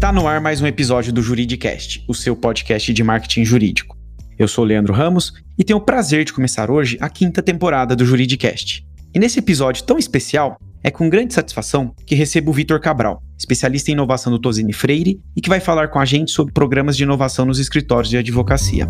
Está no ar mais um episódio do Juridicast, o seu podcast de marketing jurídico. Eu sou Leandro Ramos e tenho o prazer de começar hoje a quinta temporada do Juridicast. E nesse episódio tão especial, é com grande satisfação que recebo o Vitor Cabral, especialista em inovação do Tosini Freire e que vai falar com a gente sobre programas de inovação nos escritórios de advocacia.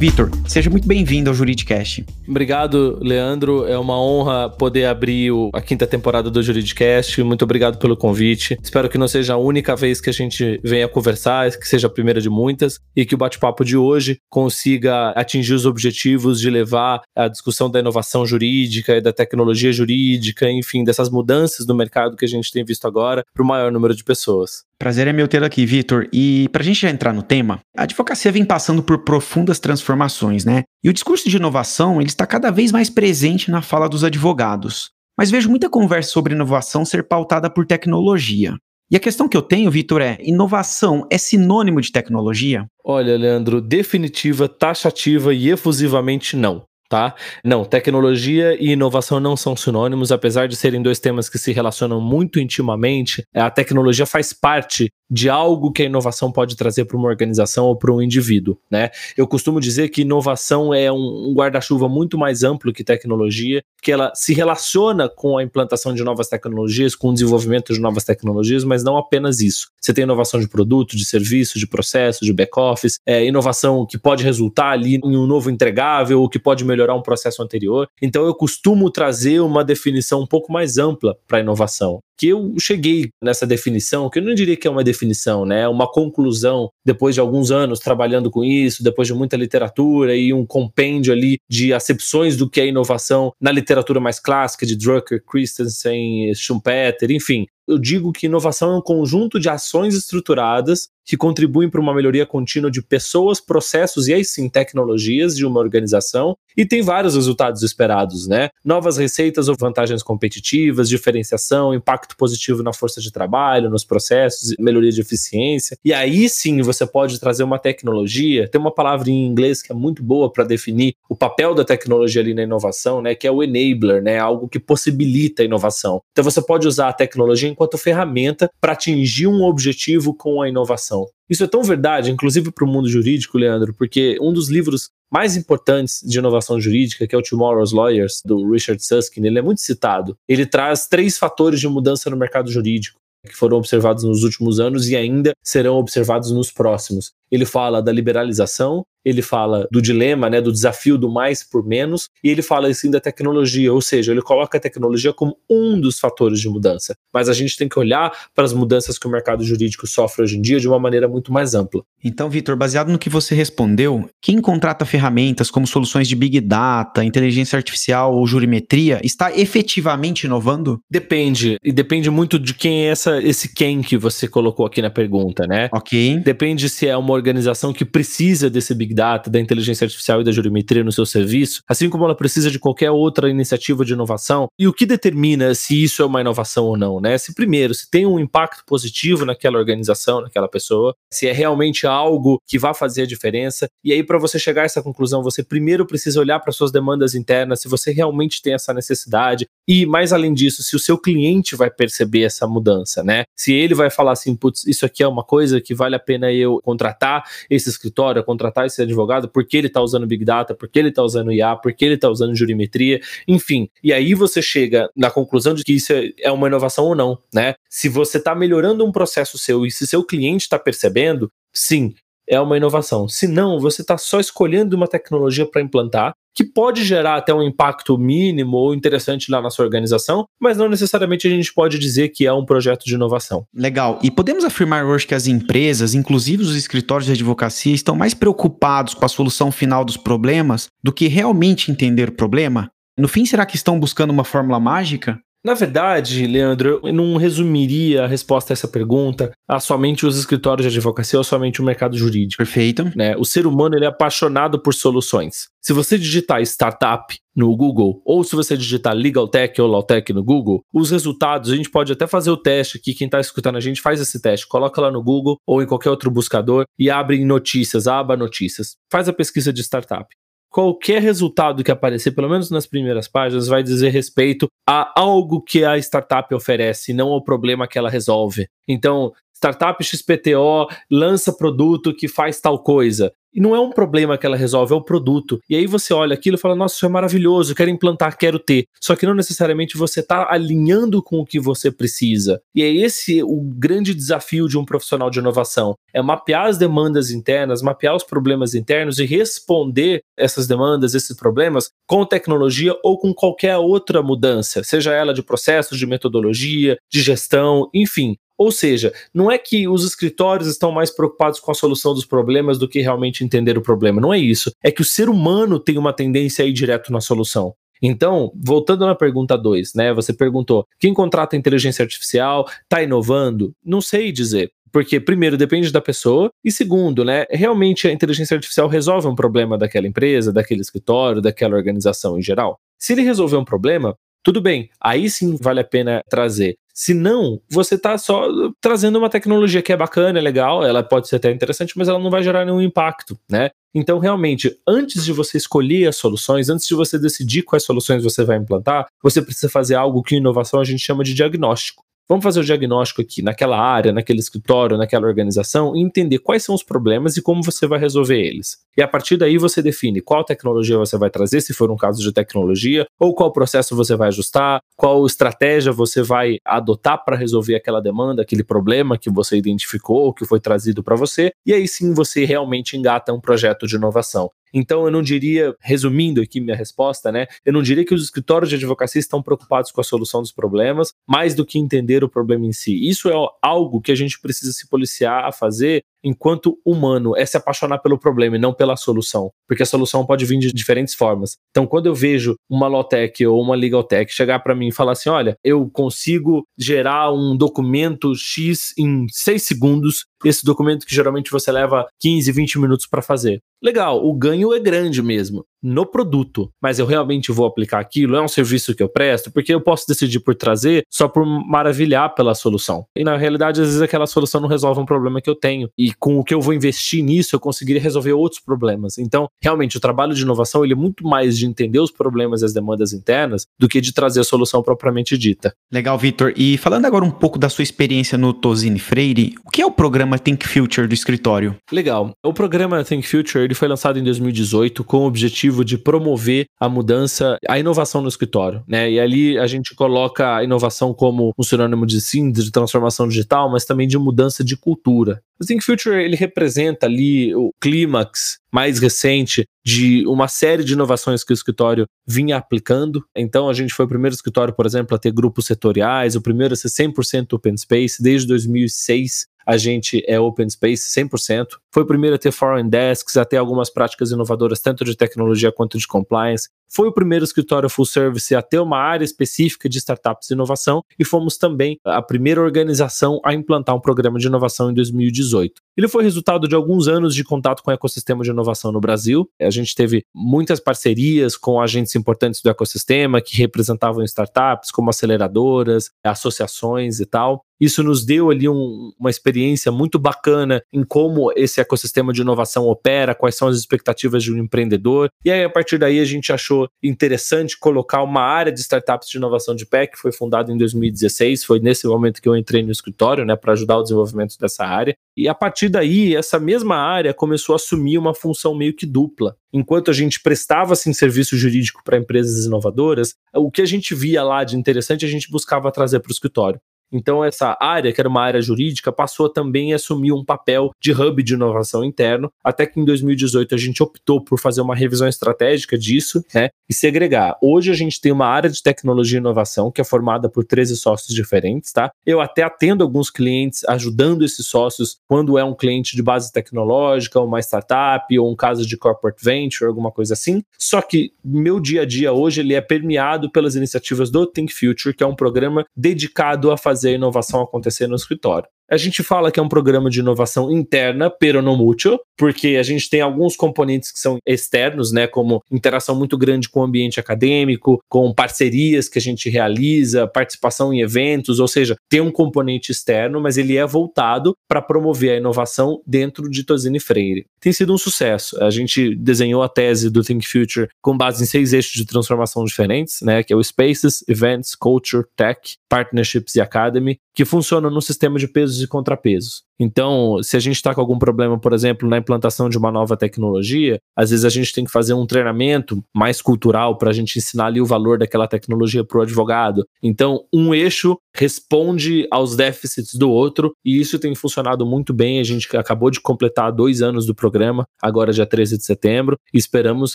Vitor, seja muito bem-vindo ao Juridicast. Obrigado, Leandro. É uma honra poder abrir a quinta temporada do Juridicast. Muito obrigado pelo convite. Espero que não seja a única vez que a gente venha conversar, que seja a primeira de muitas e que o bate-papo de hoje consiga atingir os objetivos de levar a discussão da inovação jurídica e da tecnologia jurídica, enfim, dessas mudanças no mercado que a gente tem visto agora para o maior número de pessoas. Prazer é meu tê-lo aqui, Vitor. E para a gente já entrar no tema, a advocacia vem passando por profundas transformações, né? E o discurso de inovação ele está cada vez mais presente na fala dos advogados. Mas vejo muita conversa sobre inovação ser pautada por tecnologia. E a questão que eu tenho, Vitor, é: inovação é sinônimo de tecnologia? Olha, Leandro, definitiva, taxativa e efusivamente não tá? Não, tecnologia e inovação não são sinônimos, apesar de serem dois temas que se relacionam muito intimamente. A tecnologia faz parte de algo que a inovação pode trazer para uma organização ou para um indivíduo, né? Eu costumo dizer que inovação é um guarda-chuva muito mais amplo que tecnologia, que ela se relaciona com a implantação de novas tecnologias, com o desenvolvimento de novas tecnologias, mas não apenas isso. Você tem inovação de produto, de serviço, de processo, de back-office, é, inovação que pode resultar ali em um novo entregável, ou que pode melhorar um processo anterior. Então eu costumo trazer uma definição um pouco mais ampla para a inovação que eu cheguei nessa definição, que eu não diria que é uma definição, né? É uma conclusão depois de alguns anos trabalhando com isso, depois de muita literatura e um compêndio ali de acepções do que é inovação na literatura mais clássica de Drucker, Christensen, Schumpeter, enfim. Eu digo que inovação é um conjunto de ações estruturadas que contribuem para uma melhoria contínua de pessoas, processos e aí sim tecnologias de uma organização e tem vários resultados esperados, né? Novas receitas ou vantagens competitivas, diferenciação, impacto positivo na força de trabalho, nos processos, melhoria de eficiência. E aí sim você pode trazer uma tecnologia, tem uma palavra em inglês que é muito boa para definir o papel da tecnologia ali na inovação, né, que é o enabler, né, algo que possibilita a inovação. Então você pode usar a tecnologia enquanto ferramenta para atingir um objetivo com a inovação. Isso é tão verdade, inclusive para o mundo jurídico, Leandro, porque um dos livros mais importantes de inovação jurídica, que é o Tomorrow's Lawyers, do Richard Susskind, ele é muito citado. Ele traz três fatores de mudança no mercado jurídico que foram observados nos últimos anos e ainda serão observados nos próximos. Ele fala da liberalização, ele fala do dilema, né, do desafio do mais por menos, e ele fala assim da tecnologia, ou seja, ele coloca a tecnologia como um dos fatores de mudança. Mas a gente tem que olhar para as mudanças que o mercado jurídico sofre hoje em dia de uma maneira muito mais ampla. Então, Vitor, baseado no que você respondeu, quem contrata ferramentas como soluções de Big Data, inteligência artificial ou jurimetria está efetivamente inovando? Depende, e depende muito de quem é essa, esse quem que você colocou aqui na pergunta, né? Ok. Depende se é uma organização que precisa desse Big Data, da inteligência artificial e da jurimetria no seu serviço, assim como ela precisa de qualquer outra iniciativa de inovação. E o que determina se isso é uma inovação ou não, né? Se primeiro, se tem um impacto positivo naquela organização, naquela pessoa, se é realmente algo que vai fazer a diferença. E aí, para você chegar a essa conclusão, você primeiro precisa olhar para suas demandas internas, se você realmente tem essa necessidade. E mais além disso, se o seu cliente vai perceber essa mudança, né? Se ele vai falar assim, putz, isso aqui é uma coisa que vale a pena eu contratar contratar esse escritório, contratar esse advogado, porque ele está usando Big Data, porque ele está usando IA, porque ele está usando jurimetria, enfim. E aí você chega na conclusão de que isso é, é uma inovação ou não, né? Se você está melhorando um processo seu e se seu cliente está percebendo, sim, é uma inovação. Se não, você está só escolhendo uma tecnologia para implantar que pode gerar até um impacto mínimo ou interessante lá na sua organização, mas não necessariamente a gente pode dizer que é um projeto de inovação. Legal. E podemos afirmar hoje que as empresas, inclusive os escritórios de advocacia, estão mais preocupados com a solução final dos problemas do que realmente entender o problema? No fim, será que estão buscando uma fórmula mágica? Na verdade, Leandro, eu não resumiria a resposta a essa pergunta a somente os escritórios de advocacia ou somente o mercado jurídico. Perfeito. Né? O ser humano ele é apaixonado por soluções. Se você digitar startup no Google, ou se você digitar Legal Tech ou Law Tech no Google, os resultados, a gente pode até fazer o teste aqui, quem está escutando a gente faz esse teste, coloca lá no Google ou em qualquer outro buscador e abre em notícias, aba notícias. Faz a pesquisa de startup. Qualquer resultado que aparecer, pelo menos nas primeiras páginas, vai dizer respeito a algo que a startup oferece, não ao problema que ela resolve. Então, startup XPTO lança produto que faz tal coisa. E não é um problema que ela resolve, é o produto. E aí você olha aquilo e fala: Nossa, isso é maravilhoso, quero implantar, quero ter. Só que não necessariamente você está alinhando com o que você precisa. E é esse o grande desafio de um profissional de inovação: é mapear as demandas internas, mapear os problemas internos e responder essas demandas, esses problemas, com tecnologia ou com qualquer outra mudança, seja ela de processos, de metodologia, de gestão, enfim. Ou seja, não é que os escritórios estão mais preocupados com a solução dos problemas do que realmente entender o problema. Não é isso. É que o ser humano tem uma tendência a ir direto na solução. Então, voltando na pergunta 2, né? Você perguntou: quem contrata inteligência artificial está inovando? Não sei dizer. Porque, primeiro, depende da pessoa, e segundo, né, realmente a inteligência artificial resolve um problema daquela empresa, daquele escritório, daquela organização em geral. Se ele resolver um problema, tudo bem, aí sim vale a pena trazer. Se não, você está só trazendo uma tecnologia que é bacana, é legal, ela pode ser até interessante, mas ela não vai gerar nenhum impacto, né? Então, realmente, antes de você escolher as soluções, antes de você decidir quais soluções você vai implantar, você precisa fazer algo que em inovação a gente chama de diagnóstico. Vamos fazer o diagnóstico aqui naquela área, naquele escritório, naquela organização e entender quais são os problemas e como você vai resolver eles. E a partir daí você define qual tecnologia você vai trazer, se for um caso de tecnologia, ou qual processo você vai ajustar, qual estratégia você vai adotar para resolver aquela demanda, aquele problema que você identificou, que foi trazido para você, e aí sim você realmente engata um projeto de inovação. Então, eu não diria, resumindo aqui minha resposta, né? Eu não diria que os escritórios de advocacia estão preocupados com a solução dos problemas, mais do que entender o problema em si. Isso é algo que a gente precisa se policiar a fazer enquanto humano, é se apaixonar pelo problema e não pela solução, porque a solução pode vir de diferentes formas. Então, quando eu vejo uma Lotec ou uma Legaltech chegar para mim e falar assim: olha, eu consigo gerar um documento X em 6 segundos, esse documento que geralmente você leva 15, 20 minutos para fazer. Legal, o ganho é grande mesmo no produto, mas eu realmente vou aplicar aquilo? É um serviço que eu presto? Porque eu posso decidir por trazer só por maravilhar pela solução. E na realidade, às vezes aquela solução não resolve um problema que eu tenho. E com o que eu vou investir nisso, eu conseguiria resolver outros problemas. Então, realmente, o trabalho de inovação ele é muito mais de entender os problemas e as demandas internas do que de trazer a solução propriamente dita. Legal, Vitor. E falando agora um pouco da sua experiência no Tosini Freire, o que é o programa Think Future do escritório? Legal. O programa Think Future ele foi lançado em 2018 com o objetivo objetivo de promover a mudança, a inovação no escritório, né? E ali a gente coloca a inovação como um sinônimo de sim, de transformação digital, mas também de mudança de cultura. O Think Future ele representa ali o clímax mais recente de uma série de inovações que o escritório vinha aplicando. Então a gente foi o primeiro escritório, por exemplo, a ter grupos setoriais, o primeiro a ser 100% open space desde 2006 a gente é open space 100%. Foi o primeiro a ter foreign desks, a ter algumas práticas inovadoras, tanto de tecnologia quanto de compliance. Foi o primeiro escritório full service a ter uma área específica de startups e inovação e fomos também a primeira organização a implantar um programa de inovação em 2018. Ele foi resultado de alguns anos de contato com o ecossistema de inovação no Brasil. A gente teve muitas parcerias com agentes importantes do ecossistema que representavam startups, como aceleradoras, associações e tal. Isso nos deu ali um, uma experiência muito bacana em como esse ecossistema de inovação opera, quais são as expectativas de um empreendedor. E aí, a partir daí, a gente achou interessante colocar uma área de startups de inovação de pé, que foi fundada em 2016. Foi nesse momento que eu entrei no escritório, né, para ajudar o desenvolvimento dessa área. E a partir daí, essa mesma área começou a assumir uma função meio que dupla. Enquanto a gente prestava assim, serviço jurídico para empresas inovadoras, o que a gente via lá de interessante a gente buscava trazer para o escritório. Então, essa área, que era uma área jurídica, passou também a assumir um papel de hub de inovação interno, até que em 2018 a gente optou por fazer uma revisão estratégica disso né, e segregar. Hoje a gente tem uma área de tecnologia e inovação que é formada por 13 sócios diferentes, tá? Eu até atendo alguns clientes ajudando esses sócios quando é um cliente de base tecnológica, uma startup, ou um caso de corporate venture, alguma coisa assim. Só que meu dia a dia hoje ele é permeado pelas iniciativas do Think Future, que é um programa dedicado a fazer fazer a inovação acontecer no escritório. A gente fala que é um programa de inovação interna, pero no mucho, porque a gente tem alguns componentes que são externos, né, como interação muito grande com o ambiente acadêmico, com parcerias que a gente realiza, participação em eventos, ou seja, tem um componente externo, mas ele é voltado para promover a inovação dentro de Tosini Freire. Tem sido um sucesso. A gente desenhou a tese do Think Future com base em seis eixos de transformação diferentes, né, que é o Spaces, Events, Culture, Tech, Partnerships e Academy, que funcionam no sistema de pesos e contrapesos. Então, se a gente está com algum problema, por exemplo, na implantação de uma nova tecnologia, às vezes a gente tem que fazer um treinamento mais cultural para a gente ensinar ali o valor daquela tecnologia para o advogado. Então, um eixo responde aos déficits do outro e isso tem funcionado muito bem. A gente acabou de completar dois anos do programa, agora dia 13 de setembro, e esperamos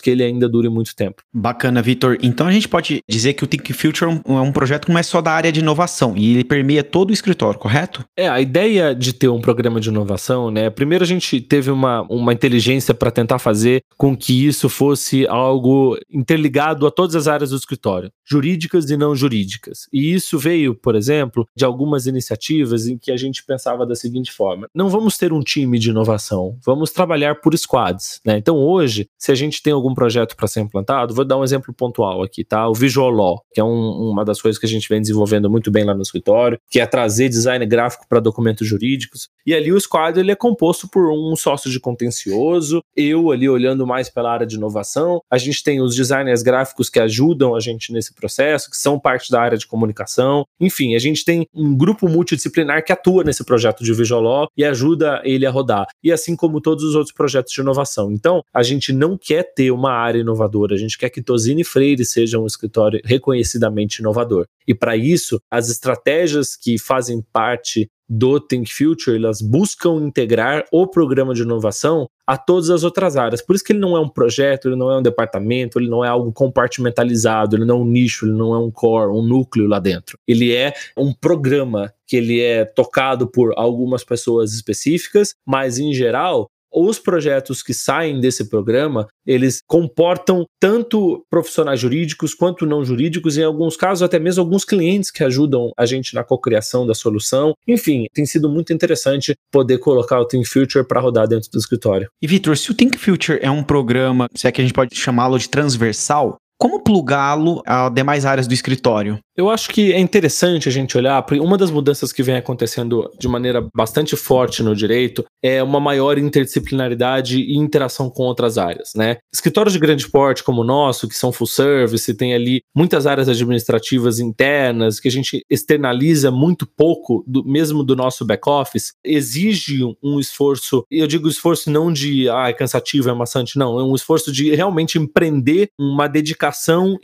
que ele ainda dure muito tempo. Bacana, Vitor. Então a gente pode dizer que o Think Future é um projeto que não é só da área de inovação e ele permeia todo o escritório, correto? É, a ideia de ter um programa de inovação, né? Primeiro a gente teve uma, uma inteligência para tentar fazer com que isso fosse algo interligado a todas as áreas do escritório, jurídicas e não jurídicas. E isso veio, por exemplo, de algumas iniciativas em que a gente pensava da seguinte forma: não vamos ter um time de inovação, vamos trabalhar por squads, né? Então hoje, se a gente tem algum projeto para ser implantado, vou dar um exemplo pontual aqui, tá? O Visual Law, que é um, uma das coisas que a gente vem desenvolvendo muito bem lá no escritório, que é trazer design gráfico para documentos jurídicos. E ali o squad ele é composto por um sócio de contencioso, eu ali olhando mais pela área de inovação, a gente tem os designers gráficos que ajudam a gente nesse processo, que são parte da área de comunicação. Enfim, a gente tem um grupo multidisciplinar que atua nesse projeto de Visual Law e ajuda ele a rodar. E assim como todos os outros projetos de inovação. Então, a gente não quer ter uma área inovadora, a gente quer que Tosini Freire seja um escritório reconhecidamente inovador. E para isso, as estratégias que fazem parte do Think Future, elas buscam integrar o programa de inovação a todas as outras áreas. Por isso que ele não é um projeto, ele não é um departamento, ele não é algo compartimentalizado, ele não é um nicho, ele não é um core, um núcleo lá dentro. Ele é um programa que ele é tocado por algumas pessoas específicas, mas em geral os projetos que saem desse programa, eles comportam tanto profissionais jurídicos quanto não jurídicos, em alguns casos até mesmo alguns clientes que ajudam a gente na cocriação da solução. Enfim, tem sido muito interessante poder colocar o Think Future para rodar dentro do escritório. E Vitor, se o Think Future é um programa, se é que a gente pode chamá-lo de transversal, como plugá-lo a demais áreas do escritório? Eu acho que é interessante a gente olhar, porque uma das mudanças que vem acontecendo de maneira bastante forte no direito é uma maior interdisciplinaridade e interação com outras áreas, né? Escritórios de grande porte como o nosso, que são full service, tem ali muitas áreas administrativas internas, que a gente externaliza muito pouco, do, mesmo do nosso back-office, exige um esforço, e eu digo esforço não de, ah, é cansativo, é maçante, não, é um esforço de realmente empreender uma dedicação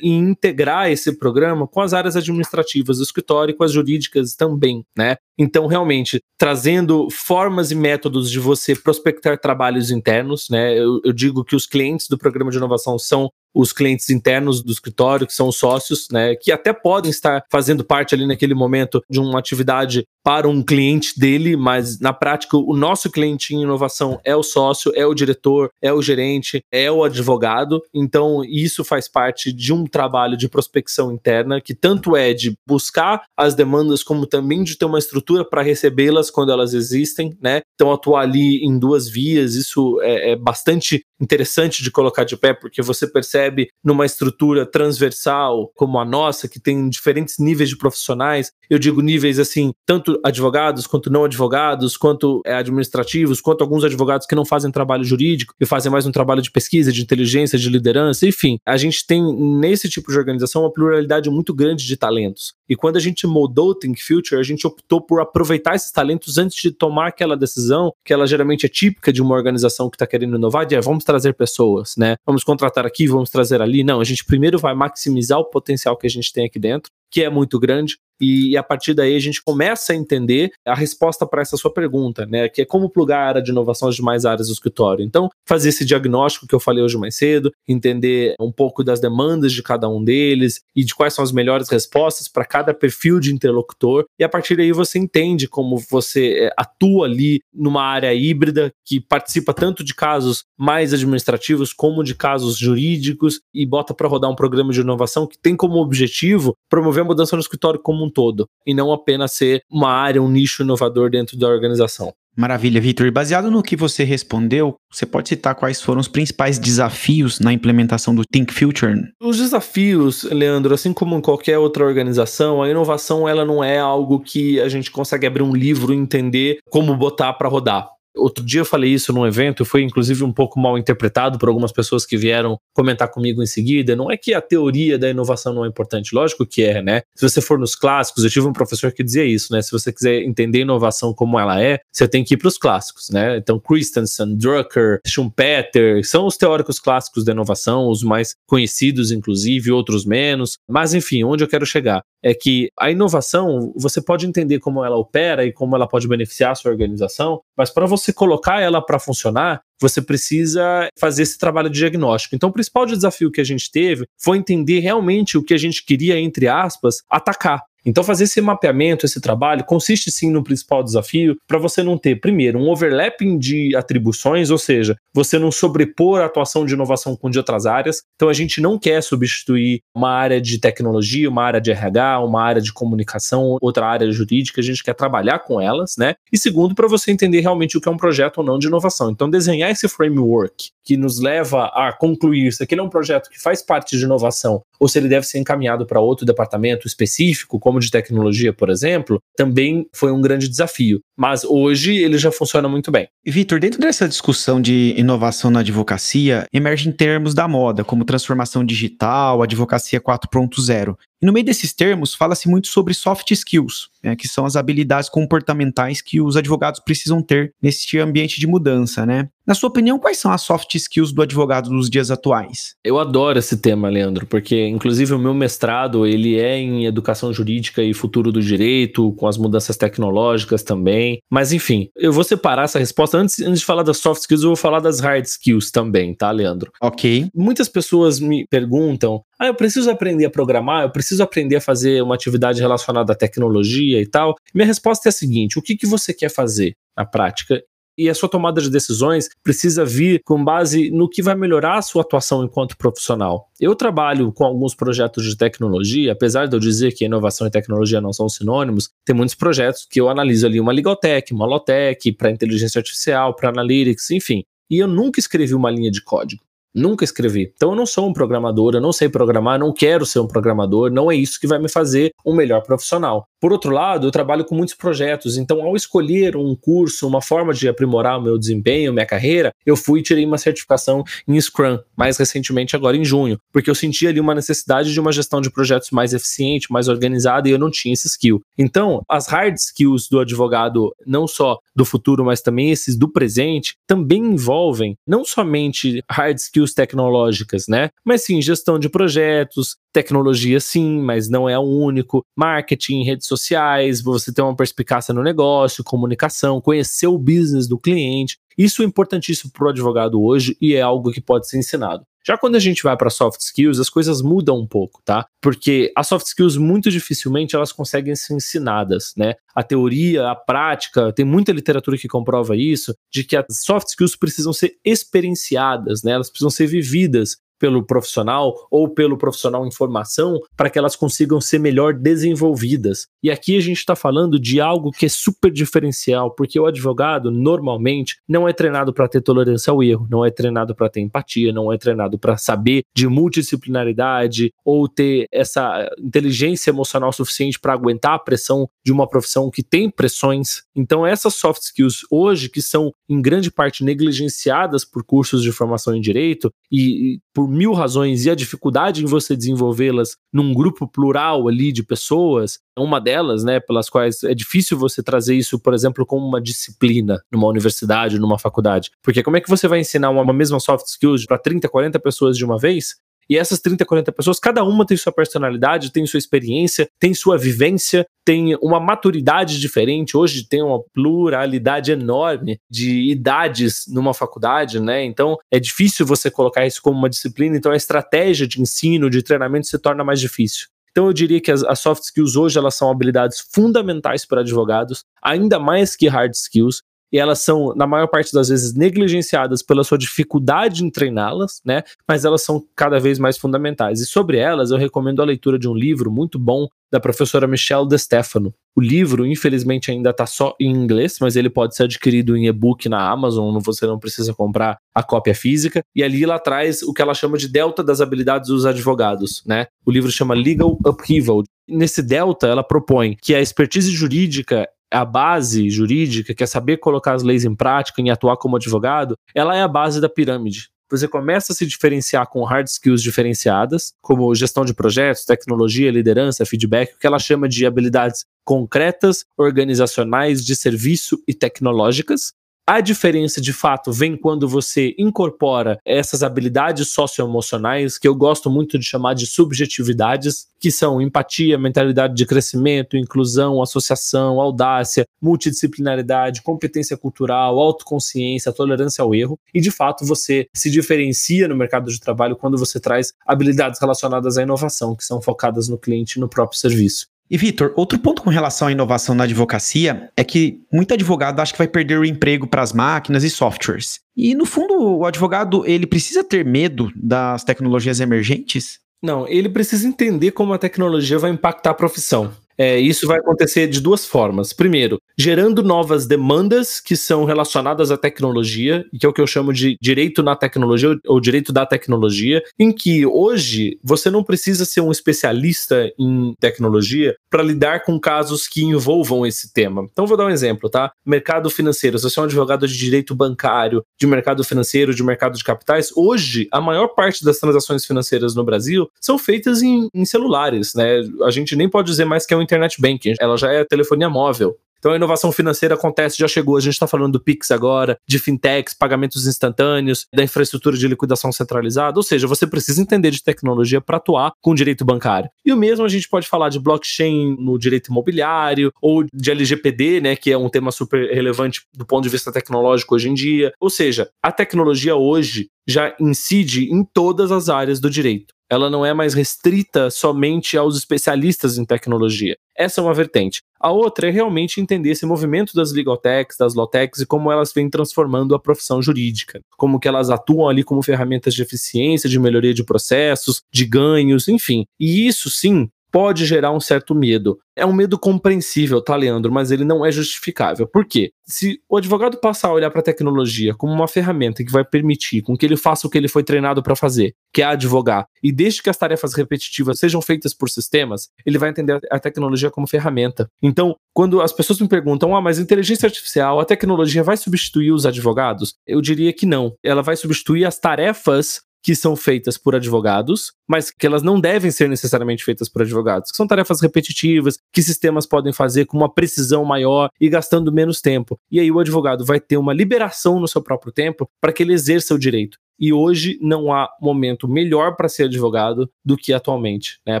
e integrar esse programa com as áreas administrativas do escritório e com as jurídicas também, né? Então, realmente, trazendo formas e métodos de você prospectar trabalhos internos, né? Eu, eu digo que os clientes do programa de inovação são os clientes internos do escritório, que são os sócios, né, que até podem estar fazendo parte ali naquele momento de uma atividade para um cliente dele, mas na prática o nosso cliente em inovação é o sócio, é o diretor, é o gerente, é o advogado. Então, isso faz parte de um trabalho de prospecção interna que tanto é de buscar as demandas como também de ter uma estrutura para recebê-las quando elas existem, né? Então, atuar ali em duas vias, isso é, é bastante interessante de colocar de pé, porque você percebe numa estrutura transversal como a nossa, que tem diferentes níveis de profissionais, eu digo níveis assim, tanto advogados quanto não advogados, quanto é, administrativos, quanto alguns advogados que não fazem trabalho jurídico e fazem mais um trabalho de pesquisa, de inteligência, de liderança, enfim, a gente tem nesse tipo de organização uma pluralidade muito grande de talentos. E quando a gente moldou o Think Future, a gente optou por aproveitar esses talentos antes de tomar aquela decisão, que ela geralmente é típica de uma organização que está querendo inovar, de é, vamos trazer pessoas, né? Vamos contratar aqui, vamos trazer ali. Não, a gente primeiro vai maximizar o potencial que a gente tem aqui dentro, que é muito grande, e, a partir daí a gente começa a entender a resposta para essa sua pergunta, né? Que é como plugar a área de inovação às demais áreas do escritório. Então, fazer esse diagnóstico que eu falei hoje mais cedo, entender um pouco das demandas de cada um deles e de quais são as melhores respostas para cada perfil de interlocutor, e a partir daí você entende como você é, atua ali numa área híbrida que participa tanto de casos mais administrativos como de casos jurídicos e bota para rodar um programa de inovação que tem como objetivo promover a mudança no escritório como um todo, e não apenas ser uma área, um nicho inovador dentro da organização. Maravilha, Vitor. E baseado no que você respondeu, você pode citar quais foram os principais desafios na implementação do Think Future? Os desafios, Leandro, assim como em qualquer outra organização, a inovação ela não é algo que a gente consegue abrir um livro e entender como botar para rodar. Outro dia eu falei isso num evento, foi inclusive um pouco mal interpretado por algumas pessoas que vieram comentar comigo em seguida. Não é que a teoria da inovação não é importante, lógico que é, né? Se você for nos clássicos, eu tive um professor que dizia isso, né? Se você quiser entender inovação como ela é, você tem que ir para os clássicos, né? Então, Christensen, Drucker, Schumpeter, são os teóricos clássicos da inovação, os mais conhecidos, inclusive, outros menos. Mas, enfim, onde eu quero chegar é que a inovação, você pode entender como ela opera e como ela pode beneficiar a sua organização, mas para você colocar ela para funcionar, você precisa fazer esse trabalho de diagnóstico. Então, o principal desafio que a gente teve foi entender realmente o que a gente queria, entre aspas, atacar. Então, fazer esse mapeamento, esse trabalho, consiste sim no principal desafio para você não ter, primeiro, um overlapping de atribuições, ou seja, você não sobrepor a atuação de inovação com de outras áreas. Então, a gente não quer substituir uma área de tecnologia, uma área de RH, uma área de comunicação, outra área jurídica, a gente quer trabalhar com elas, né? E segundo, para você entender realmente o que é um projeto ou não de inovação. Então, desenhar esse framework que nos leva a concluir se aquele é um projeto que faz parte de inovação ou se ele deve ser encaminhado para outro departamento específico, como de tecnologia, por exemplo, também foi um grande desafio. Mas hoje ele já funciona muito bem. Vitor, dentro dessa discussão de inovação na advocacia, emergem termos da moda, como transformação digital, advocacia 4.0. E no meio desses termos, fala-se muito sobre soft skills, né, que são as habilidades comportamentais que os advogados precisam ter nesse ambiente de mudança, né? Na sua opinião, quais são as soft skills do advogado nos dias atuais? Eu adoro esse tema, Leandro, porque inclusive o meu mestrado, ele é em educação jurídica e futuro do direito, com as mudanças tecnológicas também. Mas enfim, eu vou separar essa resposta antes, antes de falar das soft skills, eu vou falar das hard skills também, tá, Leandro? OK. Muitas pessoas me perguntam: "Ah, eu preciso aprender a programar, eu preciso aprender a fazer uma atividade relacionada à tecnologia e tal". Minha resposta é a seguinte: o que que você quer fazer na prática e a sua tomada de decisões precisa vir com base no que vai melhorar a sua atuação enquanto profissional. Eu trabalho com alguns projetos de tecnologia, apesar de eu dizer que inovação e tecnologia não são sinônimos, tem muitos projetos que eu analiso ali uma Legaltech, uma Lotech, para inteligência artificial, para analytics, enfim. E eu nunca escrevi uma linha de código. Nunca escrevi. Então eu não sou um programador, eu não sei programar, não quero ser um programador, não é isso que vai me fazer um melhor profissional. Por outro lado, eu trabalho com muitos projetos, então ao escolher um curso, uma forma de aprimorar o meu desempenho, minha carreira, eu fui e tirei uma certificação em Scrum, mais recentemente agora em junho, porque eu senti ali uma necessidade de uma gestão de projetos mais eficiente, mais organizada e eu não tinha esse skill. Então, as hard skills do advogado, não só do futuro, mas também esses do presente, também envolvem não somente hard skills tecnológicas, né? Mas sim gestão de projetos, tecnologia sim, mas não é o único, marketing, redes sociais, você ter uma perspicácia no negócio, comunicação, conhecer o business do cliente. Isso é importantíssimo para o advogado hoje e é algo que pode ser ensinado. Já quando a gente vai para soft skills, as coisas mudam um pouco, tá? Porque as soft skills muito dificilmente elas conseguem ser ensinadas, né? A teoria, a prática, tem muita literatura que comprova isso, de que as soft skills precisam ser experienciadas, né? Elas precisam ser vividas pelo profissional ou pelo profissional em formação para que elas consigam ser melhor desenvolvidas. E aqui a gente está falando de algo que é super diferencial, porque o advogado normalmente não é treinado para ter tolerância ao erro, não é treinado para ter empatia, não é treinado para saber de multidisciplinaridade ou ter essa inteligência emocional suficiente para aguentar a pressão de uma profissão que tem pressões. Então essas soft skills hoje que são em grande parte negligenciadas por cursos de formação em direito e, e por mil razões e a dificuldade em você desenvolvê-las num grupo plural ali de pessoas, uma delas, né, pelas quais é difícil você trazer isso, por exemplo, como uma disciplina numa universidade, numa faculdade. Porque como é que você vai ensinar uma mesma soft skills para 30, 40 pessoas de uma vez? E essas 30, 40 pessoas, cada uma tem sua personalidade, tem sua experiência, tem sua vivência, tem uma maturidade diferente. Hoje tem uma pluralidade enorme de idades numa faculdade, né? Então é difícil você colocar isso como uma disciplina. Então a estratégia de ensino, de treinamento se torna mais difícil. Então eu diria que as, as, soft skills hoje elas são habilidades fundamentais para advogados, ainda mais que hard skills. E elas são, na maior parte das vezes, negligenciadas pela sua dificuldade em treiná-las, né? Mas elas são cada vez mais fundamentais. E sobre elas, eu recomendo a leitura de um livro muito bom da professora Michelle De Stefano. O livro, infelizmente, ainda está só em inglês, mas ele pode ser adquirido em e-book na Amazon, você não precisa comprar a cópia física. E ali ela traz o que ela chama de delta das habilidades dos advogados, né? O livro chama Legal Upheaval. Nesse delta, ela propõe que a expertise jurídica a base jurídica, que é saber colocar as leis em prática e atuar como advogado, ela é a base da pirâmide. Você começa a se diferenciar com hard skills diferenciadas, como gestão de projetos, tecnologia, liderança, feedback, o que ela chama de habilidades concretas, organizacionais, de serviço e tecnológicas, a diferença, de fato, vem quando você incorpora essas habilidades socioemocionais, que eu gosto muito de chamar de subjetividades, que são empatia, mentalidade de crescimento, inclusão, associação, audácia, multidisciplinaridade, competência cultural, autoconsciência, tolerância ao erro. E, de fato, você se diferencia no mercado de trabalho quando você traz habilidades relacionadas à inovação, que são focadas no cliente e no próprio serviço. E Vitor, outro ponto com relação à inovação na advocacia é que muito advogado acha que vai perder o emprego para as máquinas e softwares. E no fundo, o advogado ele precisa ter medo das tecnologias emergentes? Não, ele precisa entender como a tecnologia vai impactar a profissão. É, isso vai acontecer de duas formas. Primeiro, gerando novas demandas que são relacionadas à tecnologia, que é o que eu chamo de direito na tecnologia ou direito da tecnologia, em que hoje você não precisa ser um especialista em tecnologia para lidar com casos que envolvam esse tema. Então vou dar um exemplo, tá? Mercado financeiro, se você é um advogado de direito bancário, de mercado financeiro, de mercado de capitais, hoje a maior parte das transações financeiras no Brasil são feitas em, em celulares, né? A gente nem pode dizer mais que é um internet banking, ela já é telefonia móvel. Então a inovação financeira acontece, já chegou. A gente está falando do Pix agora, de fintechs, pagamentos instantâneos, da infraestrutura de liquidação centralizada. Ou seja, você precisa entender de tecnologia para atuar com direito bancário. E o mesmo a gente pode falar de blockchain no direito imobiliário, ou de LGPD, né, que é um tema super relevante do ponto de vista tecnológico hoje em dia. Ou seja, a tecnologia hoje já incide em todas as áreas do direito ela não é mais restrita somente aos especialistas em tecnologia. Essa é uma vertente. A outra é realmente entender esse movimento das legal techs, das law techs e como elas vêm transformando a profissão jurídica, como que elas atuam ali como ferramentas de eficiência, de melhoria de processos, de ganhos, enfim. E isso sim pode gerar um certo medo. É um medo compreensível, tá, Leandro? Mas ele não é justificável. Por quê? Se o advogado passar a olhar para a tecnologia como uma ferramenta que vai permitir com que ele faça o que ele foi treinado para fazer, que é advogar, e desde que as tarefas repetitivas sejam feitas por sistemas, ele vai entender a tecnologia como ferramenta. Então, quando as pessoas me perguntam, ah, mas inteligência artificial, a tecnologia vai substituir os advogados? Eu diria que não. Ela vai substituir as tarefas que são feitas por advogados, mas que elas não devem ser necessariamente feitas por advogados, que são tarefas repetitivas, que sistemas podem fazer com uma precisão maior e gastando menos tempo. E aí o advogado vai ter uma liberação no seu próprio tempo para que ele exerça o direito e hoje não há momento melhor para ser advogado do que atualmente, né?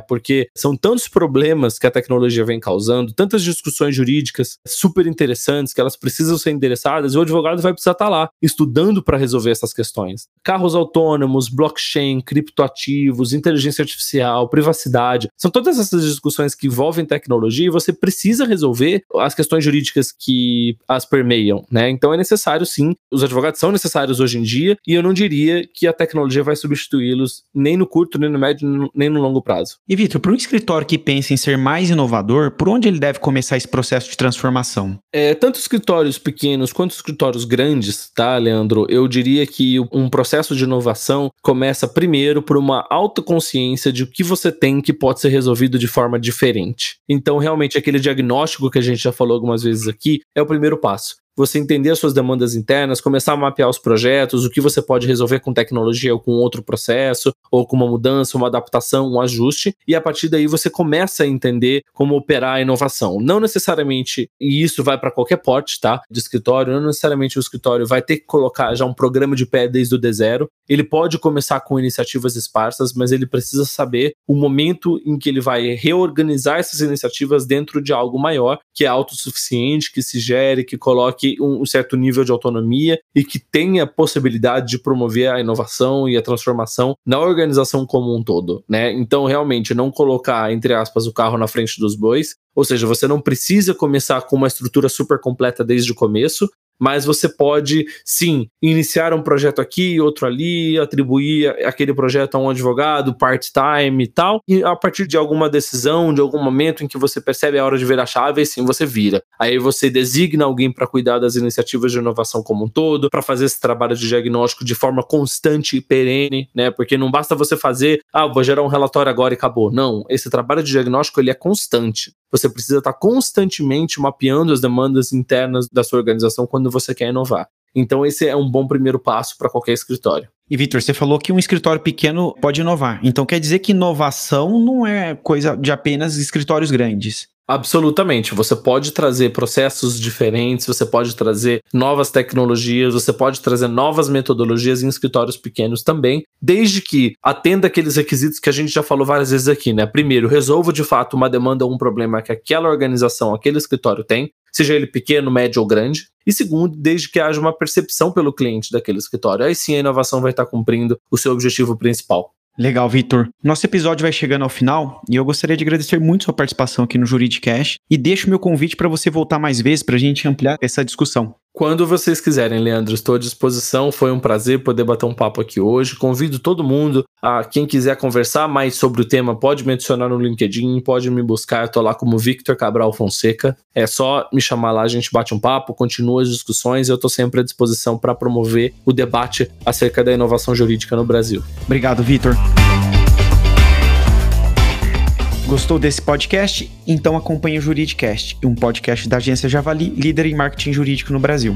Porque são tantos problemas que a tecnologia vem causando, tantas discussões jurídicas super interessantes que elas precisam ser endereçadas, e o advogado vai precisar estar tá lá estudando para resolver essas questões. Carros autônomos, blockchain, criptoativos, inteligência artificial, privacidade, são todas essas discussões que envolvem tecnologia e você precisa resolver as questões jurídicas que as permeiam, né? Então é necessário sim, os advogados são necessários hoje em dia, e eu não diria que a tecnologia vai substituí-los nem no curto, nem no médio, nem no longo prazo. E Vitor, para um escritório que pensa em ser mais inovador, por onde ele deve começar esse processo de transformação? É, tanto escritórios pequenos quanto escritórios grandes, tá, Leandro? Eu diria que um processo de inovação começa primeiro por uma autoconsciência de o que você tem que pode ser resolvido de forma diferente. Então, realmente, aquele diagnóstico que a gente já falou algumas vezes aqui é o primeiro passo você entender as suas demandas internas, começar a mapear os projetos, o que você pode resolver com tecnologia ou com outro processo, ou com uma mudança, uma adaptação, um ajuste, e a partir daí você começa a entender como operar a inovação. Não necessariamente, e isso vai para qualquer porte, tá? De escritório, não necessariamente o escritório vai ter que colocar já um programa de pé desde o D zero. Ele pode começar com iniciativas esparsas, mas ele precisa saber o momento em que ele vai reorganizar essas iniciativas dentro de algo maior, que é autossuficiente, que se gere, que coloque que um certo nível de autonomia e que tenha possibilidade de promover a inovação e a transformação na organização como um todo, né? Então, realmente, não colocar, entre aspas, o carro na frente dos bois, ou seja, você não precisa começar com uma estrutura super completa desde o começo, mas você pode sim iniciar um projeto aqui, outro ali, atribuir aquele projeto a um advogado part-time e tal, e a partir de alguma decisão, de algum momento em que você percebe a hora de virar a chave, sim você vira. Aí você designa alguém para cuidar das iniciativas de inovação como um todo, para fazer esse trabalho de diagnóstico de forma constante e perene, né? Porque não basta você fazer, ah, vou gerar um relatório agora e acabou. Não, esse trabalho de diagnóstico ele é constante. Você precisa estar constantemente mapeando as demandas internas da sua organização quando você quer inovar. Então, esse é um bom primeiro passo para qualquer escritório. E, Vitor, você falou que um escritório pequeno pode inovar. Então, quer dizer que inovação não é coisa de apenas escritórios grandes. Absolutamente. Você pode trazer processos diferentes, você pode trazer novas tecnologias, você pode trazer novas metodologias em escritórios pequenos também, desde que atenda aqueles requisitos que a gente já falou várias vezes aqui, né? Primeiro, resolva de fato uma demanda ou um problema que aquela organização, aquele escritório tem, seja ele pequeno, médio ou grande. E segundo, desde que haja uma percepção pelo cliente daquele escritório. Aí sim a inovação vai estar cumprindo o seu objetivo principal. Legal, Vitor. Nosso episódio vai chegando ao final e eu gostaria de agradecer muito sua participação aqui no Juridicast e deixo meu convite para você voltar mais vezes para a gente ampliar essa discussão. Quando vocês quiserem, Leandro, estou à disposição. Foi um prazer poder bater um papo aqui hoje. Convido todo mundo, a quem quiser conversar mais sobre o tema, pode me adicionar no LinkedIn, pode me buscar. Tô lá como Victor Cabral Fonseca. É só me chamar lá, a gente bate um papo, continua as discussões. Eu estou sempre à disposição para promover o debate acerca da inovação jurídica no Brasil. Obrigado, Victor. Gostou desse podcast? Então acompanhe o Juridicast, um podcast da agência Javali, líder em marketing jurídico no Brasil.